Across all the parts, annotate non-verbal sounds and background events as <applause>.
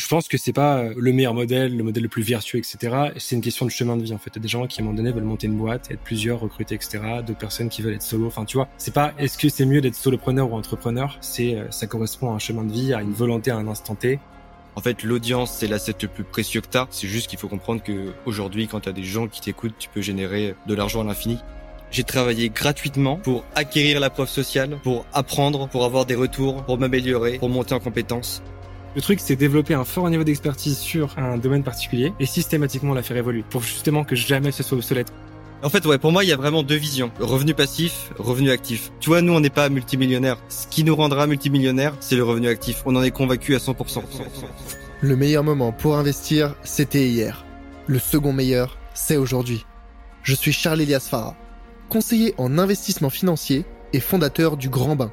je pense que c'est pas euh, le meilleur modèle, le modèle le plus vertueux, etc. C'est une question de chemin de vie en fait. Il y a des gens qui à un moment donné veulent monter une boîte, être plusieurs, recruter, etc. D'autres personnes qui veulent être solo. Enfin, tu vois, c'est pas est-ce que c'est mieux d'être solopreneur ou entrepreneur? C'est euh, ça correspond à un chemin de vie, à une volonté à un instant T. En fait, l'audience, c'est l'asset le plus précieux que t'as. C'est juste qu'il faut comprendre que aujourd'hui, quand t'as des gens qui t'écoutent, tu peux générer de l'argent à l'infini. J'ai travaillé gratuitement pour acquérir la preuve sociale, pour apprendre, pour avoir des retours, pour m'améliorer, pour monter en compétences. Le truc, c'est développer un fort niveau d'expertise sur un domaine particulier et systématiquement la faire évoluer pour justement que jamais ce soit obsolète. En fait, ouais, pour moi, il y a vraiment deux visions. Revenu passif, revenu actif. Tu vois, nous, on n'est pas multimillionnaire. Ce qui nous rendra multimillionnaire, c'est le revenu actif. On en est convaincu à 100%. Le meilleur moment pour investir, c'était hier. Le second meilleur, c'est aujourd'hui. Je suis Charles Elias Farah, conseiller en investissement financier et fondateur du Grand Bain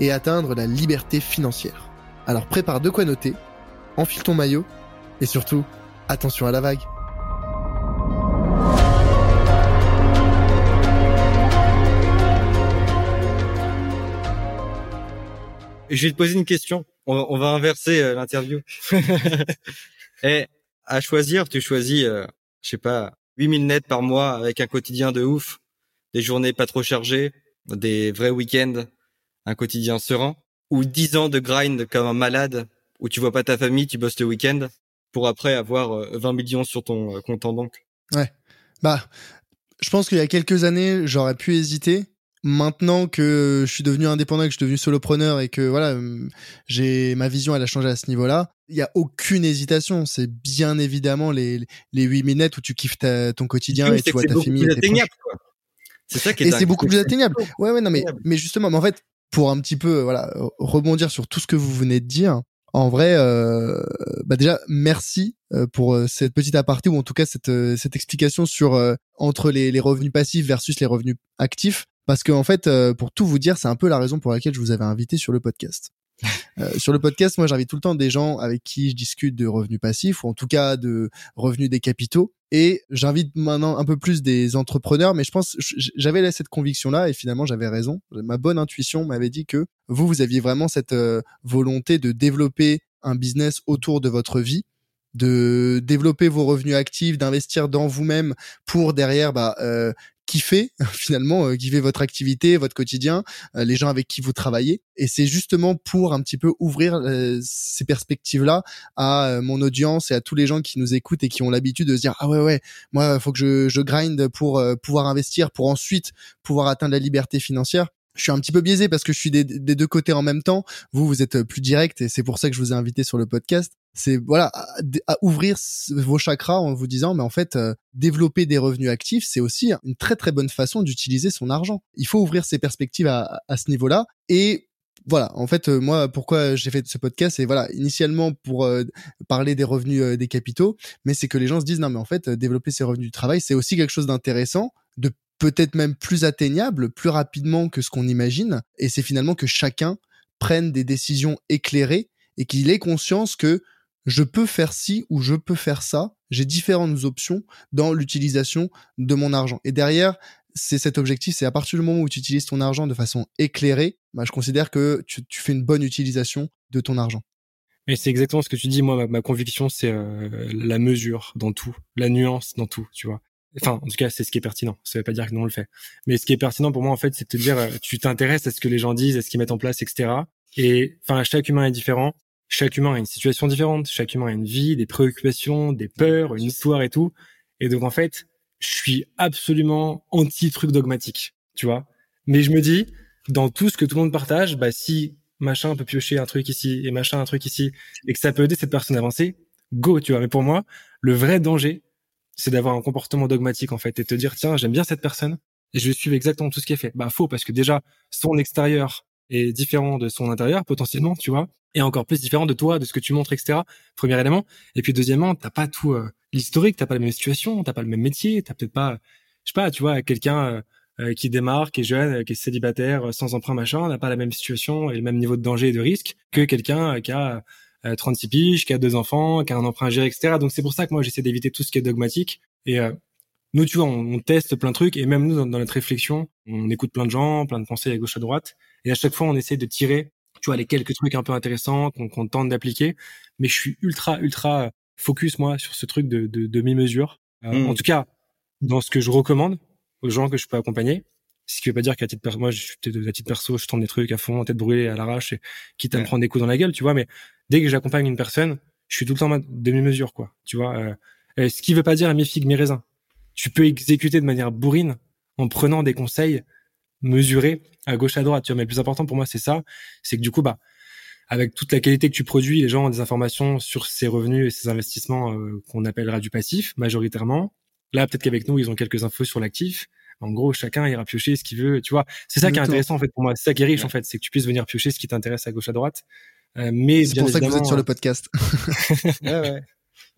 et atteindre la liberté financière. Alors prépare de quoi noter, enfile ton maillot et surtout, attention à la vague. je vais te poser une question. On, va inverser euh, l'interview. <laughs> et à choisir, tu choisis, euh, je sais pas, 8000 nets par mois avec un quotidien de ouf, des journées pas trop chargées, des vrais week-ends un quotidien serein, ou 10 ans de grind comme un malade où tu vois pas ta famille, tu bosses le week-end pour après avoir 20 euh, millions sur ton euh, compte en banque? Ouais. Bah, je pense qu'il y a quelques années, j'aurais pu hésiter. Maintenant que je suis devenu indépendant, que je suis devenu solopreneur et que voilà, j'ai ma vision, elle a changé à ce niveau-là. Il y a aucune hésitation. C'est bien évidemment les les 8 minutes où tu kiffes ton quotidien et tu vois ta famille. C'est ça qui est Et c'est beaucoup plus atteignable. Ouais, ouais, non, mais, mais justement, mais en fait, pour un petit peu voilà rebondir sur tout ce que vous venez de dire. En vrai, euh, bah déjà merci euh, pour euh, cette petite aparté ou en tout cas cette cette explication sur entre les, les revenus passifs versus les revenus actifs parce que en fait pour tout vous dire c'est un peu la raison pour laquelle je vous avais invité sur le podcast. Euh, sur le podcast, moi, j'invite tout le temps des gens avec qui je discute de revenus passifs ou en tout cas de revenus des capitaux. Et j'invite maintenant un peu plus des entrepreneurs, mais je pense j'avais cette conviction-là et finalement j'avais raison. Ma bonne intuition m'avait dit que vous, vous aviez vraiment cette euh, volonté de développer un business autour de votre vie de développer vos revenus actifs, d'investir dans vous-même pour derrière bah, euh, kiffer <laughs> finalement euh, votre activité votre quotidien euh, les gens avec qui vous travaillez. Et c'est justement pour un petit peu ouvrir euh, ces perspectives là à euh, mon audience et à tous les gens qui nous écoutent et qui ont l'habitude de se dire ah ouais ouais moi faut que je je grind pour pouvoir investir pour ensuite pouvoir atteindre la liberté financière je suis un petit peu biaisé parce que je suis des, deux côtés en même temps. Vous, vous êtes plus direct et c'est pour ça que je vous ai invité sur le podcast. C'est voilà à, ouvrir vos chakras en vous disant mais en fait euh, développer des revenus actifs c'est aussi une très très bonne façon d'utiliser son argent. Il faut ouvrir ses perspectives à, ce niveau là et voilà, en fait, euh, moi, pourquoi j'ai fait ce podcast, c'est voilà, initialement pour euh, parler des revenus des capitaux, mais c'est que les gens se disent non, mais en fait, développer ses revenus du travail, c'est aussi quelque chose d'intéressant, de peut-être même plus atteignable, plus rapidement que ce qu'on imagine, et c'est finalement que chacun prenne des décisions éclairées et qu'il ait conscience que je peux faire ci ou je peux faire ça. J'ai différentes options dans l'utilisation de mon argent. Et derrière, c'est cet objectif, c'est à partir du moment où tu utilises ton argent de façon éclairée, bah, je considère que tu, fais une bonne utilisation de ton argent. Mais c'est exactement ce que tu dis. Moi, ma, conviction, c'est euh, la mesure dans tout, la nuance dans tout, tu vois. Enfin, en tout cas, c'est ce qui est pertinent. Ça veut pas dire que non, on le fait. Mais ce qui est pertinent pour moi, en fait, c'est de te dire, euh, tu t'intéresses à ce que les gens disent, à ce qu'ils mettent en place, etc. Et enfin, chaque humain est différent chaque humain a une situation différente, chaque humain a une vie, des préoccupations, des peurs, une histoire et tout. Et donc en fait, je suis absolument anti truc dogmatique, tu vois. Mais je me dis, dans tout ce que tout le monde partage, bah si machin peut piocher un truc ici et machin un truc ici et que ça peut aider cette personne à avancer, go, tu vois. Mais pour moi, le vrai danger, c'est d'avoir un comportement dogmatique en fait et te dire tiens j'aime bien cette personne et je vais suivre exactement tout ce est fait. Bah faux parce que déjà son extérieur est différent de son intérieur potentiellement, tu vois. est encore plus différent de toi, de ce que tu montres, etc. Premier élément. Et puis deuxièmement, t'as pas tout euh, l'historique, t'as pas la même situation, t'as pas le même métier, t'as peut-être pas, je sais pas, tu vois, quelqu'un euh, euh, qui démarre, qui est jeune, qui est célibataire, sans emprunt, machin, n'a pas la même situation et le même niveau de danger et de risque que quelqu'un qui a 36 piges, qui a deux enfants, qui a un emprunt géré, etc. Donc c'est pour ça que moi j'essaie d'éviter tout ce qui est dogmatique. Et nous, tu vois, on, teste plein de trucs et même nous, dans, notre réflexion, on écoute plein de gens, plein de pensées à gauche à droite. Et à chaque fois, on essaie de tirer tu vois, les quelques trucs un peu intéressants qu'on tente d'appliquer. Mais je suis ultra, ultra focus, moi, sur ce truc de, de demi-mesure. Euh, hmm. En tout cas, dans ce que je recommande aux gens que je peux accompagner. Ce qui veut pas dire qu'à titre perso, moi, je suis à titre perso, je tente des trucs à fond, tête brûlée, à l'arrache, et quitte à me prendre des coups dans la gueule, tu vois. Mais dès que j'accompagne une personne, je suis tout le temps demi-mesure, quoi. Tu vois. Euh, ce qui veut pas dire à mes figues, mes raisins. Tu peux exécuter de manière bourrine en prenant des conseils mesurer à gauche à droite. Tu vois, mais le plus important pour moi, c'est ça, c'est que du coup, bah, avec toute la qualité que tu produis, les gens ont des informations sur ces revenus et ces investissements euh, qu'on appellera du passif majoritairement. Là, peut-être qu'avec nous, ils ont quelques infos sur l'actif. En gros, chacun ira piocher ce qu'il veut. Tu vois, c'est ça qui est intéressant en fait pour moi. C'est ça qui est riche en fait, c'est que tu puisses venir piocher ce qui t'intéresse à gauche à droite. Euh, mais c'est pour ça que vous êtes sur le podcast. <laughs> ouais, ouais.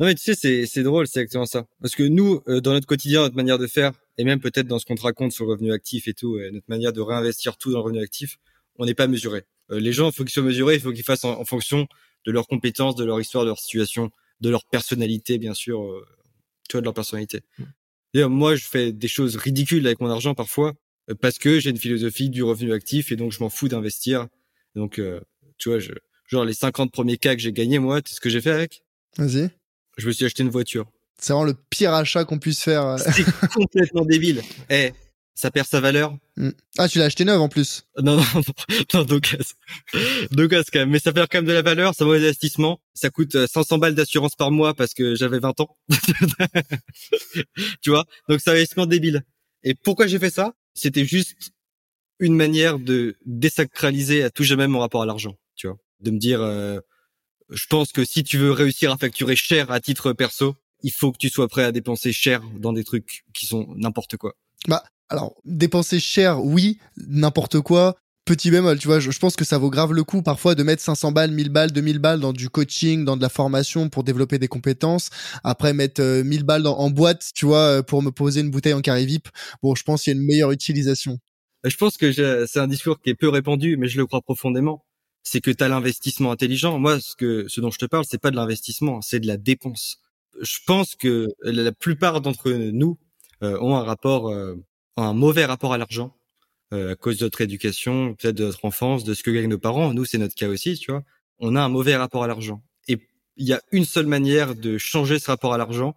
Non mais tu sais, c'est c'est drôle, c'est exactement ça. Parce que nous, euh, dans notre quotidien, notre manière de faire, et même peut-être dans ce qu'on te raconte sur le revenu actif et tout, et notre manière de réinvestir tout dans le revenu actif, on n'est pas mesuré. Euh, les gens, il faut qu'ils soient mesurés, il faut qu'ils fassent en, fonction de leurs compétences, de leur histoire, de leur situation, de leur personnalité, bien sûr, euh, tu vois, de leur personnalité. D'ailleurs, moi, je fais des choses ridicules avec mon argent parfois euh, parce que j'ai une philosophie du revenu actif et donc je m'en fous d'investir. Donc, tu vois, je, genre les 50 premiers cas que j'ai gagnés, moi, tu sais ce que j'ai fait avec? Vas-y. Je me suis acheté une voiture. C'est vraiment le pire achat qu'on puisse faire. Euh. C'est <laughs> complètement débile. Eh, ça perd sa valeur. Mm. Ah, tu l'as acheté neuf en plus. <laughs> Non, non, non, non donc, donc quand même. Mais ça perd quand même de la valeur, c'est un mauvais investissement. Ça coûte 500 euh, balles d'assurance par mois parce que j'avais 20 ans. <laughs> tu vois? Donc c'est un investissement débile. Et pourquoi j'ai fait ça? C'était juste une manière de désacraliser à tout jamais mon rapport à l'argent. Tu vois? De me dire, euh, je pense que si tu veux réussir à facturer cher à titre perso, il faut que tu sois prêt à dépenser cher dans des trucs qui sont n'importe quoi. Bah, alors, dépenser cher, oui, n'importe quoi. Petit bémol, tu vois, je, pense que ça vaut grave le coup parfois de mettre 500 balles, 1000 balles, 2000 balles dans du coaching, dans de la formation pour développer des compétences. Après, mettre 1000 euh, balles en boîte, tu vois, euh, pour me poser une bouteille en carré VIP. Bon, je pense qu'il y a une meilleure utilisation. Je pense que c'est un discours qui est peu répandu, mais je le crois profondément. C'est que tu as l'investissement intelligent. Moi, ce que ce dont je te parle, c'est pas de l'investissement, c'est de la dépense je pense que la plupart d'entre nous euh, ont un rapport, euh, un mauvais rapport à l'argent euh, à cause de notre éducation, peut-être de notre enfance, de ce que gagnent nos parents. Nous, c'est notre cas aussi, tu vois. On a un mauvais rapport à l'argent. Et il y a une seule manière de changer ce rapport à l'argent.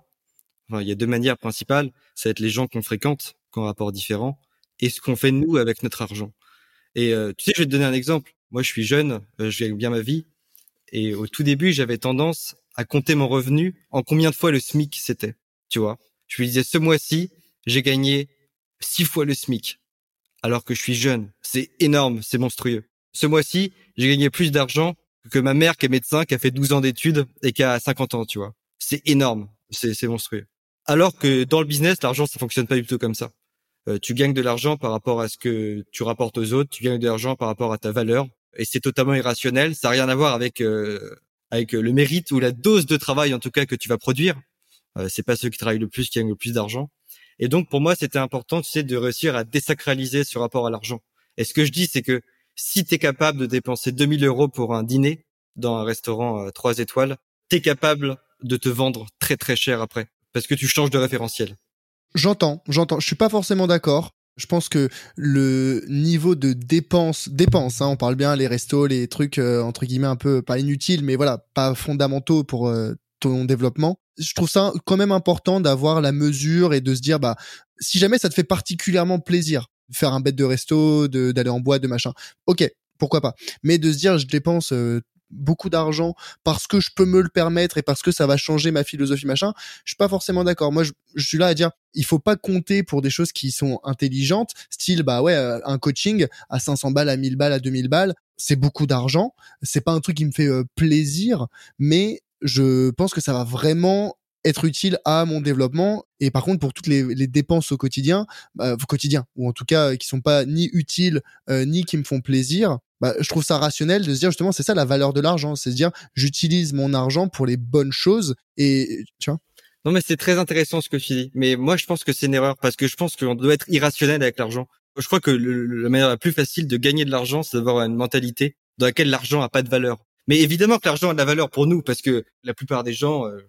Enfin, il y a deux manières principales. Ça va être les gens qu'on fréquente, qui ont un rapport différent, et ce qu'on fait nous avec notre argent. Et tu sais, je vais te donner un exemple. Moi, je suis jeune, je gagne bien ma vie, et au tout début, j'avais tendance à compter mon revenu en combien de fois le SMIC c'était. Tu vois, je lui disais ce mois-ci, j'ai gagné six fois le SMIC, alors que je suis jeune. C'est énorme, c'est monstrueux. Ce mois-ci, j'ai gagné plus d'argent que ma mère qui est médecin, qui a fait 12 ans d'études et qui a 50 ans, tu vois. C'est énorme, c'est monstrueux. Alors que dans le business, l'argent, ça fonctionne pas du tout comme ça. Euh, tu gagnes de l'argent par rapport à ce que tu rapportes aux autres, tu gagnes de l'argent par rapport à ta valeur, et c'est totalement irrationnel. Ça n'a rien à voir avec euh, avec le mérite ou la dose de travail en tout cas que tu vas produire. Euh, c'est pas ceux qui travaillent le plus qui gagnent le plus d'argent. Et donc pour moi, c'était important, tu sais, de réussir à désacraliser ce rapport à l'argent. Et ce que je dis, c'est que si tu es capable de dépenser 2000 euros pour un dîner dans un restaurant euh, 3 étoiles, tu es capable de te vendre très très cher après parce que tu changes de référentiel. J'entends, j'entends. Je suis pas forcément d'accord. Je pense que le niveau de dépenses, dépenses, hein, on parle bien les restos, les trucs euh, entre guillemets un peu pas inutiles, mais voilà, pas fondamentaux pour euh, ton développement. Je trouve ça quand même important d'avoir la mesure et de se dire bah si jamais ça te fait particulièrement plaisir faire un bête de resto, d'aller en boîte, de machin, ok, pourquoi pas. Mais de se dire je dépense euh, beaucoup d'argent parce que je peux me le permettre et parce que ça va changer ma philosophie machin, je suis pas forcément d'accord. Moi, je, suis là à dire, il faut pas compter pour des choses qui sont intelligentes, style bah ouais, euh, un coaching à 500 balles, à 1000 balles, à 2000 balles, c'est beaucoup d'argent. C'est pas un truc qui me fait euh, plaisir, mais je pense que ça va vraiment être utile à mon développement et par contre pour toutes les, dépenses au quotidien bah, au quotidien ou en tout cas qui sont pas ni utiles euh, ni qui me font plaisir bah, je trouve ça rationnel de se dire justement, c'est ça la valeur de l'argent, c'est se dire, j'utilise mon argent pour les bonnes choses et tu vois. Non, mais c'est très intéressant ce que tu dis. Mais moi, je pense que c'est une erreur parce que je pense qu'on doit être irrationnel avec l'argent. Je crois que la manière la plus facile de gagner de l'argent, c'est d'avoir une mentalité dans laquelle l'argent a pas de valeur. Mais évidemment que l'argent a de la valeur pour nous parce que la plupart des gens, euh,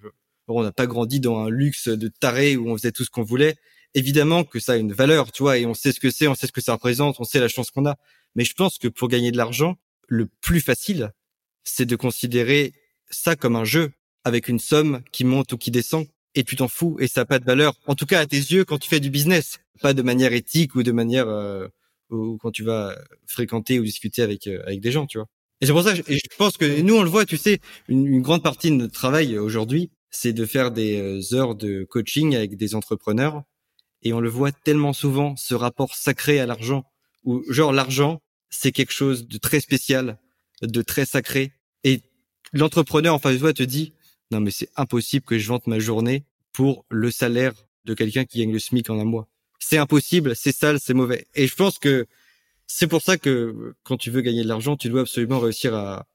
on n'a pas grandi dans un luxe de taré où on faisait tout ce qu'on voulait. Évidemment que ça a une valeur, tu vois, et on sait ce que c'est, on sait ce que ça représente, on sait la chance qu'on a. Mais je pense que pour gagner de l'argent, le plus facile, c'est de considérer ça comme un jeu avec une somme qui monte ou qui descend et tu t'en fous et ça n'a pas de valeur. En tout cas à tes yeux quand tu fais du business, pas de manière éthique ou de manière euh, ou quand tu vas fréquenter ou discuter avec euh, avec des gens, tu vois. Et c'est pour ça, et je pense que nous on le voit, tu sais, une, une grande partie de notre travail aujourd'hui, c'est de faire des euh, heures de coaching avec des entrepreneurs et on le voit tellement souvent ce rapport sacré à l'argent où genre l'argent c'est quelque chose de très spécial, de très sacré et l'entrepreneur en face de toi te dit non mais c'est impossible que je vende ma journée pour le salaire de quelqu'un qui gagne le SMIC en un mois. C'est impossible, c'est sale, c'est mauvais. Et je pense que c'est pour ça que quand tu veux gagner de l'argent, tu dois absolument réussir à,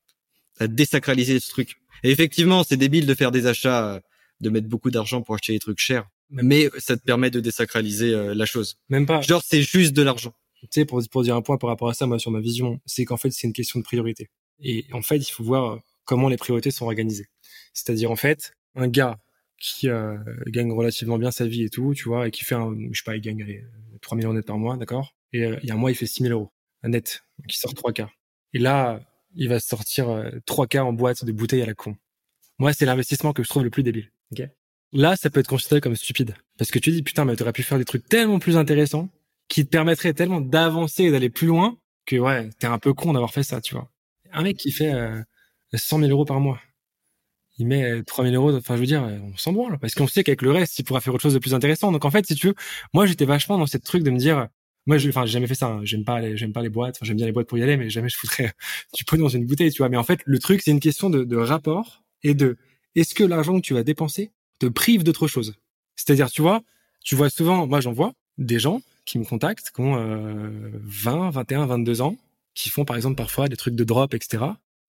à désacraliser ce truc. Et effectivement, c'est débile de faire des achats, de mettre beaucoup d'argent pour acheter des trucs chers, mais ça te permet de désacraliser euh, la chose. Même pas. Genre, c'est juste de l'argent. Tu sais, pour, pour dire un point par rapport à ça, moi, sur ma vision, c'est qu'en fait, c'est une question de priorité. Et en fait, il faut voir comment les priorités sont organisées. C'est-à-dire en fait, un gars qui euh, gagne relativement bien sa vie et tout, tu vois, et qui fait un, je sais pas, il gagne allez, 3 millions net par mois, d'accord? Et euh, il y a un mois, il fait 6 000 euros net, qui sort 3 quarts. Et là, il va sortir euh, 3 quarts en boîte de bouteilles à la con. Moi, c'est l'investissement que je trouve le plus débile. ok là, ça peut être considéré comme stupide. Parce que tu dis, putain, mais t'aurais pu faire des trucs tellement plus intéressants qui te permettraient tellement d'avancer et d'aller plus loin que, ouais, t'es un peu con d'avoir fait ça, tu vois. Un mec qui fait 100 000 euros par mois, il met 3000 euros. Enfin, je veux dire, on s'en branle parce qu'on sait qu'avec le reste, il pourra faire autre chose de plus intéressant. Donc, en fait, si tu veux, moi, j'étais vachement dans cette truc de me dire, moi, je, enfin, j'ai jamais fait ça. Hein. J'aime pas, les, j'aime pas les boîtes. J'aime bien les boîtes pour y aller, mais jamais je foutrais du pognon dans une bouteille, tu vois. Mais en fait, le truc, c'est une question de, de rapport et de, est-ce que l'argent que tu vas dépenser te prive d'autre chose? C'est-à-dire, tu vois, tu vois souvent, moi, j'en vois des gens qui me contactent, qui ont euh, 20, 21, 22 ans, qui font par exemple parfois des trucs de drop, etc.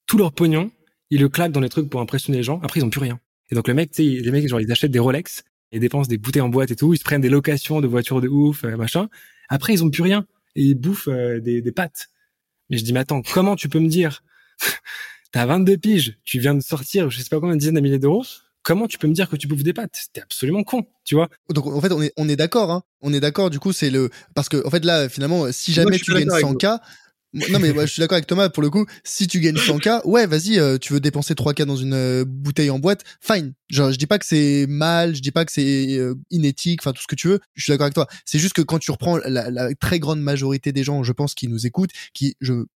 Tout leur pognon, ils le claquent dans les trucs pour impressionner les gens. Après, ils ont plus rien. Et donc le mec, tu les mecs, genre, ils achètent des Rolex, ils dépensent des bouteilles en boîte et tout, ils se prennent des locations de voitures de ouf, euh, machin. Après, ils ont plus rien et ils bouffent euh, des, des pâtes. Mais je dis, mais attends, comment tu peux me dire <laughs> T'as 22 piges, tu viens de sortir, je sais pas combien de dizaines de milliers d'euros. Comment tu peux me dire que tu bouffes des pâtes? T'es absolument con, tu vois Donc en fait, on est on est d'accord, hein. On est d'accord. Du coup, c'est le parce que en fait là, finalement, si jamais tu gagnes 100K, non mais je suis d'accord avec Thomas pour le coup. Si tu gagnes 100k, ouais, vas-y, euh, tu veux dépenser 3k dans une euh, bouteille en boîte, fine. Genre, je dis pas que c'est mal, je dis pas que c'est euh, inéthique, enfin tout ce que tu veux. Je suis d'accord avec toi. C'est juste que quand tu reprends la, très grande majorité des gens, je pense, qui nous écoutent, qui,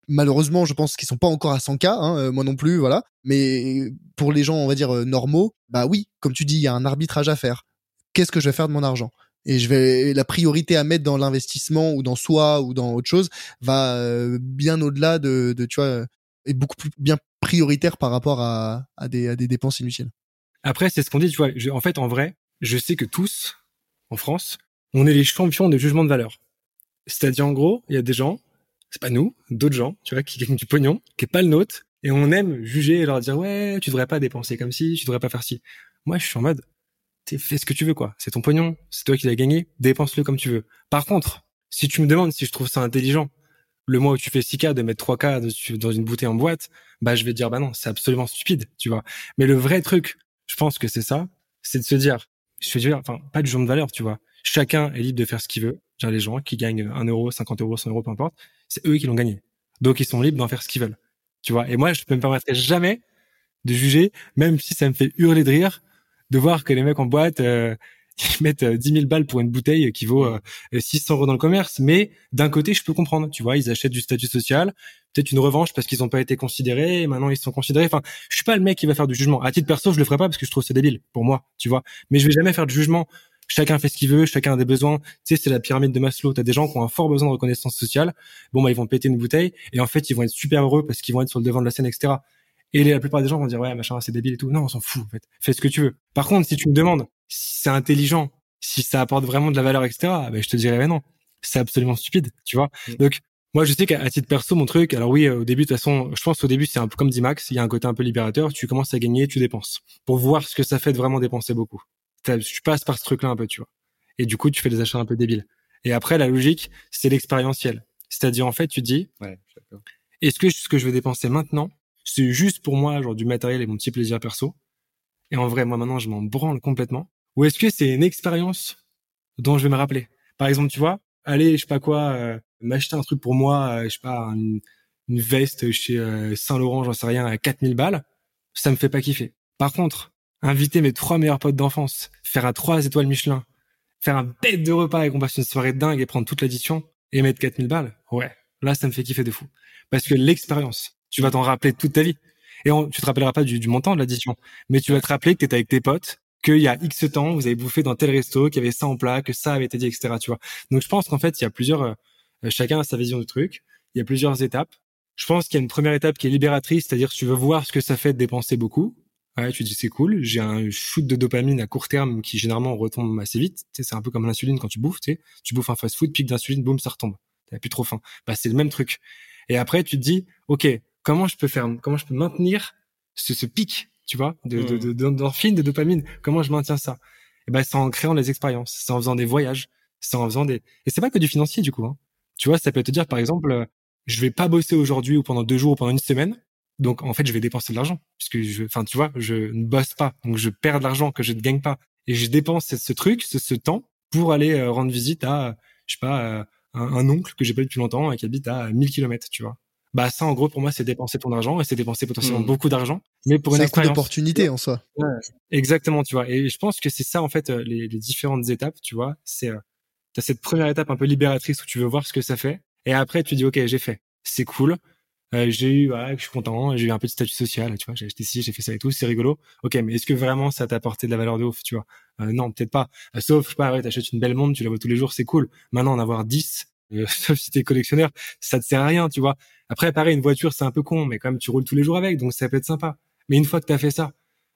malheureusement, je pense qu'ils sont pas encore à 100k, hein, moi non plus, voilà. Mais pour les gens, on va dire normaux, bah oui, comme tu dis, il y a un arbitrage à faire. Qu'est-ce que je vais faire de mon argent? Et je vais la priorité à mettre dans l'investissement ou dans soi ou dans autre chose va euh, bien au-delà de, de tu vois est beaucoup plus bien prioritaire par rapport à, à des à des dépenses inutiles. Après c'est ce qu'on dit tu vois en fait en vrai je sais que tous en France on est les champions de jugement de valeur. C'est-à-dire en gros il y a des gens c'est pas nous d'autres gens tu vois qui gagnent du pognon qui est pas le nôtre et on aime juger et leur dire ouais tu devrais pas dépenser comme si tu devrais pas faire ci. Moi je suis en mode fais ce que tu veux, quoi. C'est ton pognon, c'est toi qui l'as gagné, dépense-le comme tu veux. Par contre, si tu me demandes si je trouve ça intelligent, le mois où tu fais 6K de mettre 3K dans une bouteille en boîte, bah je vais te dire bah non, c'est absolument stupide, tu vois. Mais le vrai truc, je pense que c'est ça, c'est de se dire, je veux dire, enfin pas du genre de valeur, tu vois. Chacun est libre de faire ce qu'il veut. Genre les gens qui gagnent 1 euro, 50 euros, 100 euros, peu importe, c'est eux qui l'ont gagné. Donc ils sont libres d'en faire ce qu'ils veulent, tu vois. Et moi, je ne me permettrai jamais de juger, même si ça me fait hurler de rire, de voir que les mecs en boîte euh, <laughs> ils mettent 10 euh, 000 balles pour une bouteille qui vaut euh, 600 euros dans le commerce. Mais d'un côté, je peux comprendre. Tu vois, ils achètent du statut social, peut-être une revanche parce qu'ils n'ont pas été considérés. Maintenant, ils sont considérés. Enfin, je suis pas le mec qui va faire du jugement. À titre perso, je le ferai pas parce que je trouve c'est débile pour moi. Tu vois, mais je vais jamais faire de jugement. Chacun fait ce qu'il veut, chacun a des besoins. Tu sais, c'est la pyramide de Maslow. T'as des gens qui ont un fort besoin de reconnaissance sociale. Bon, bah, ils vont péter une bouteille et en fait, ils vont être super heureux parce qu'ils vont être sur le devant de la scène, etc. Et la plupart des gens vont dire ouais machin c'est débile et tout. Non, on s'en fout en fait. Fais ce que tu veux. Par contre, si tu me demandes si c'est intelligent, si ça apporte vraiment de la valeur, etc. Ben, je te dirais mais non, c'est absolument stupide, tu vois. Mm. Donc Moi, je sais qu'à titre perso, mon truc, alors oui, au début, de toute façon, je pense au début, c'est un peu comme dit Max, il y a un côté un peu libérateur, tu commences à gagner, tu dépenses. Pour voir ce que ça fait de vraiment dépenser beaucoup. Tu passes par ce truc-là un peu, tu vois. Et du coup, tu fais des achats un peu débiles. Et après, la logique, c'est l'expérientiel. C'est-à-dire, en fait, tu dis, ouais, est-ce que ce que je vais dépenser maintenant, c'est juste pour moi, genre du matériel et mon petit plaisir perso Et en vrai, moi maintenant, je m'en branle complètement. Ou est-ce que c'est une expérience dont je vais me rappeler? Par exemple, tu vois, aller, je sais pas quoi, euh, m'acheter un truc pour moi, euh, je sais pas, une, veste chez euh, Saint-Laurent, j'en sais rien, à 4000 balles, ça me fait pas kiffer. Par contre, inviter mes trois meilleurs potes d'enfance, faire un trois étoiles Michelin, faire un bête de repas et qu'on passe une soirée dingue et prendre toute l'addition et mettre 4000 balles, ouais, là, ça me fait kiffer de fou. Parce que l'expérience, tu vas t'en rappeler toute ta vie. Et on, tu te rappelleras pas du, montant de l'addition, mais tu vas te rappeler que tu étais avec tes potes, qu'il y a X temps, vous avez bouffé dans tel resto, qu'il y avait ça en plat, que ça avait été dit, etc. Tu vois. Donc je pense qu'en fait, il y a plusieurs euh, chacun a sa vision du truc. Il y a plusieurs étapes. Je pense qu'il y a une première étape qui est libératrice, c'est-à-dire tu veux voir ce que ça fait de dépenser beaucoup. Ouais, tu dis c'est cool, j'ai un shoot de dopamine à court terme qui généralement retombe assez vite. C'est un peu comme l'insuline quand tu bouffes, tu sais, tu bouffes un fast-food, pic d'insuline, boum, ça retombe. T'as plus trop faim. Bah c'est le même truc. Et après tu te dis, ok, comment je peux faire, comment je peux maintenir ce, ce pic, tu vois, de de, de, de, de dopamine? Comment je maintiens ça? Et ben c'est en créant des expériences, c'est en faisant des voyages, c'est en faisant des. Et c'est pas que du financier du coup. Hein. Tu vois, ça peut te dire, par exemple, euh, je vais pas bosser aujourd'hui ou pendant deux jours ou pendant une semaine. Donc, en fait, je vais dépenser de l'argent. Puisque je, enfin, tu vois, je ne bosse pas. Donc, je perds de l'argent que je ne gagne pas. Et je dépense ce, truc, ce, temps pour aller euh, rendre visite à, je sais pas, euh, un, oncle que j'ai pas depuis longtemps et qui habite à 1000 kilomètres, tu vois. Bah, ça, en gros, pour moi, c'est dépenser ton argent et c'est dépenser potentiellement mmh. beaucoup d'argent. Mais pour une expérience. d'opportunité en soi. exactement, tu vois. Et je pense que c'est ça, en fait, les, les différentes étapes, tu vois. C'est, t'as cette première étape un peu libératrice où tu veux voir ce que ça fait. Et après, tu dis, OK, j'ai fait. C'est cool. Euh, j'ai eu, voilà, je suis content, j'ai eu un peu de statut social, tu vois, j'ai acheté ci, j'ai fait ça et tout, c'est rigolo. Ok, mais est-ce que vraiment ça t'a apporté de la valeur de ouf, tu vois? Euh, Non, peut-être pas. Euh, sauf, je sais pas, ouais, t'achètes une belle montre, tu la vois tous les jours, c'est cool. Maintenant, en avoir 10, euh, <laughs> sauf si t'es collectionneur, ça te sert à rien, tu vois. Après, pareil, une voiture, c'est un peu con, mais quand même, tu roules tous les jours avec, donc ça peut être sympa. Mais une fois que t'as fait ça,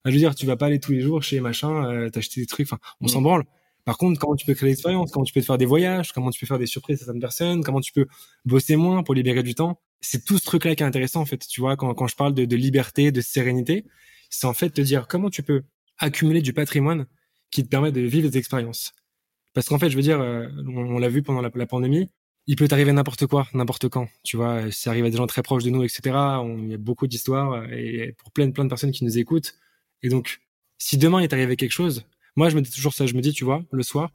je veux dire, tu vas pas aller tous les jours chez machin, euh, t'acheter des trucs, enfin, on s'en branle. Par contre, comment tu peux créer l'expérience, comment tu peux te faire des voyages, comment tu peux faire des surprises à certaines personnes, comment tu peux bosser moins pour libérer du temps. C'est tout ce truc-là qui est intéressant, en fait. Tu vois, quand, quand je parle de, de liberté, de sérénité, c'est en fait te dire comment tu peux accumuler du patrimoine qui te permet de vivre des expériences. Parce qu'en fait, je veux dire, euh, on, l'a vu pendant la, pandémie, il peut t'arriver n'importe quoi, n'importe quand. Tu vois, ça arrive à des gens très proches de nous, etc. il y a beaucoup d'histoires et pour plein, de personnes qui nous écoutent. Et donc, si demain il est arrivé quelque chose, moi, je me dis toujours ça. Je me dis, tu vois, le soir,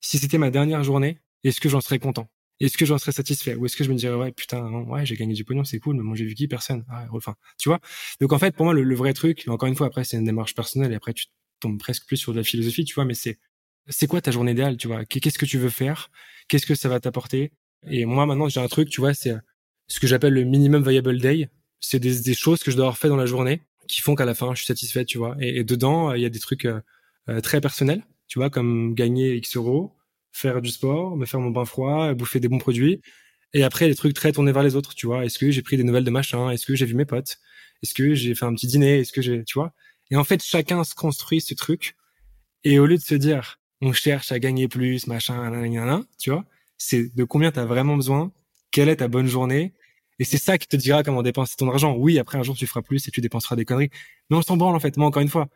si c'était ma dernière journée, est-ce que j'en serais content? Est-ce que j'en serais satisfait? Ou est-ce que je me dirais, ouais, putain, ouais, j'ai gagné du pognon, c'est cool, mais moi, j'ai vu qui? Personne. Ah, enfin, tu vois? Donc, en fait, pour moi, le, vrai truc, encore une fois, après, c'est une démarche personnelle, et après, tu tombes presque plus sur de la philosophie, tu vois, mais c'est c'est quoi ta journée idéale, tu vois? Qu'est-ce que tu veux faire? Qu'est-ce que ça va t'apporter? Et moi, maintenant, j'ai un truc, tu vois, c'est ce que j'appelle le minimum viable day. C'est des, choses que je dois avoir fait dans la journée qui font qu'à la fin, je suis satisfait, tu vois. Et, dedans, il y a des trucs euh, euh, très personnel, tu vois, comme gagner X euros, faire du sport, me faire mon bain froid, bouffer des bons produits. Et après, les trucs très tournés vers les autres, tu vois. Est-ce que j'ai pris des nouvelles de machin? Est-ce que j'ai vu mes potes? Est-ce que j'ai fait un petit dîner? Est-ce que j'ai, tu vois? Et en fait, chacun se construit ce truc. Et au lieu de se dire, on cherche à gagner plus, machin, nan, tu vois, c'est de combien tu as vraiment besoin, quelle est ta bonne journée. Et c'est ça qui te dira comment dépenser ton argent. Oui, après un jour tu feras plus et tu dépenseras des conneries. Mais on s'en branle en fait. Moi, encore une fois,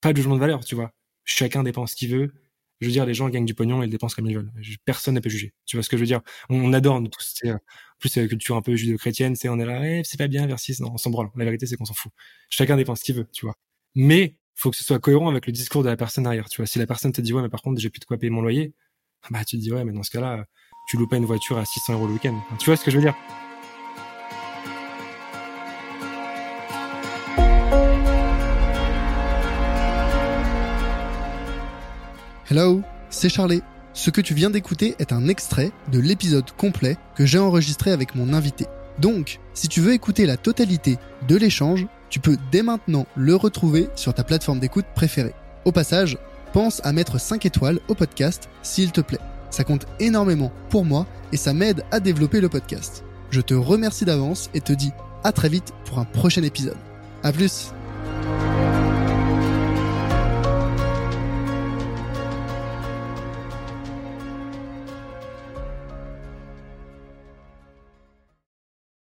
pas de jugement de valeur, tu vois chacun dépense ce qu'il veut. Je veux dire, les gens gagnent du pognon et ils dépensent comme ils veulent. Personne ne peut juger. Tu vois ce que je veux dire? On, adore nous tous. En plus, c'est la culture un peu judéo-chrétienne. C'est on est là, eh, c'est pas bien, vers 6. Non, on s'en branle. La vérité, c'est qu'on s'en fout. Chacun dépense ce qu'il veut, tu vois. Mais faut que ce soit cohérent avec le discours de la personne derrière. Tu vois, si la personne te dit ouais, mais par contre, j'ai plus de quoi payer mon loyer, bah tu te dis ouais, mais dans ce cas-là, tu loues pas une voiture à 600 euros le week-end. Tu vois ce que je veux dire? Hello, c'est Charlie. Ce que tu viens d'écouter est un extrait de l'épisode complet que j'ai enregistré avec mon invité. Donc, si tu veux écouter la totalité de l'échange, tu peux dès maintenant le retrouver sur ta plateforme d'écoute préférée. Au passage, pense à mettre 5 étoiles au podcast s'il te plaît. Ça compte énormément pour moi et ça m'aide à développer le podcast. Je te remercie d'avance et te dis à très vite pour un prochain épisode. A plus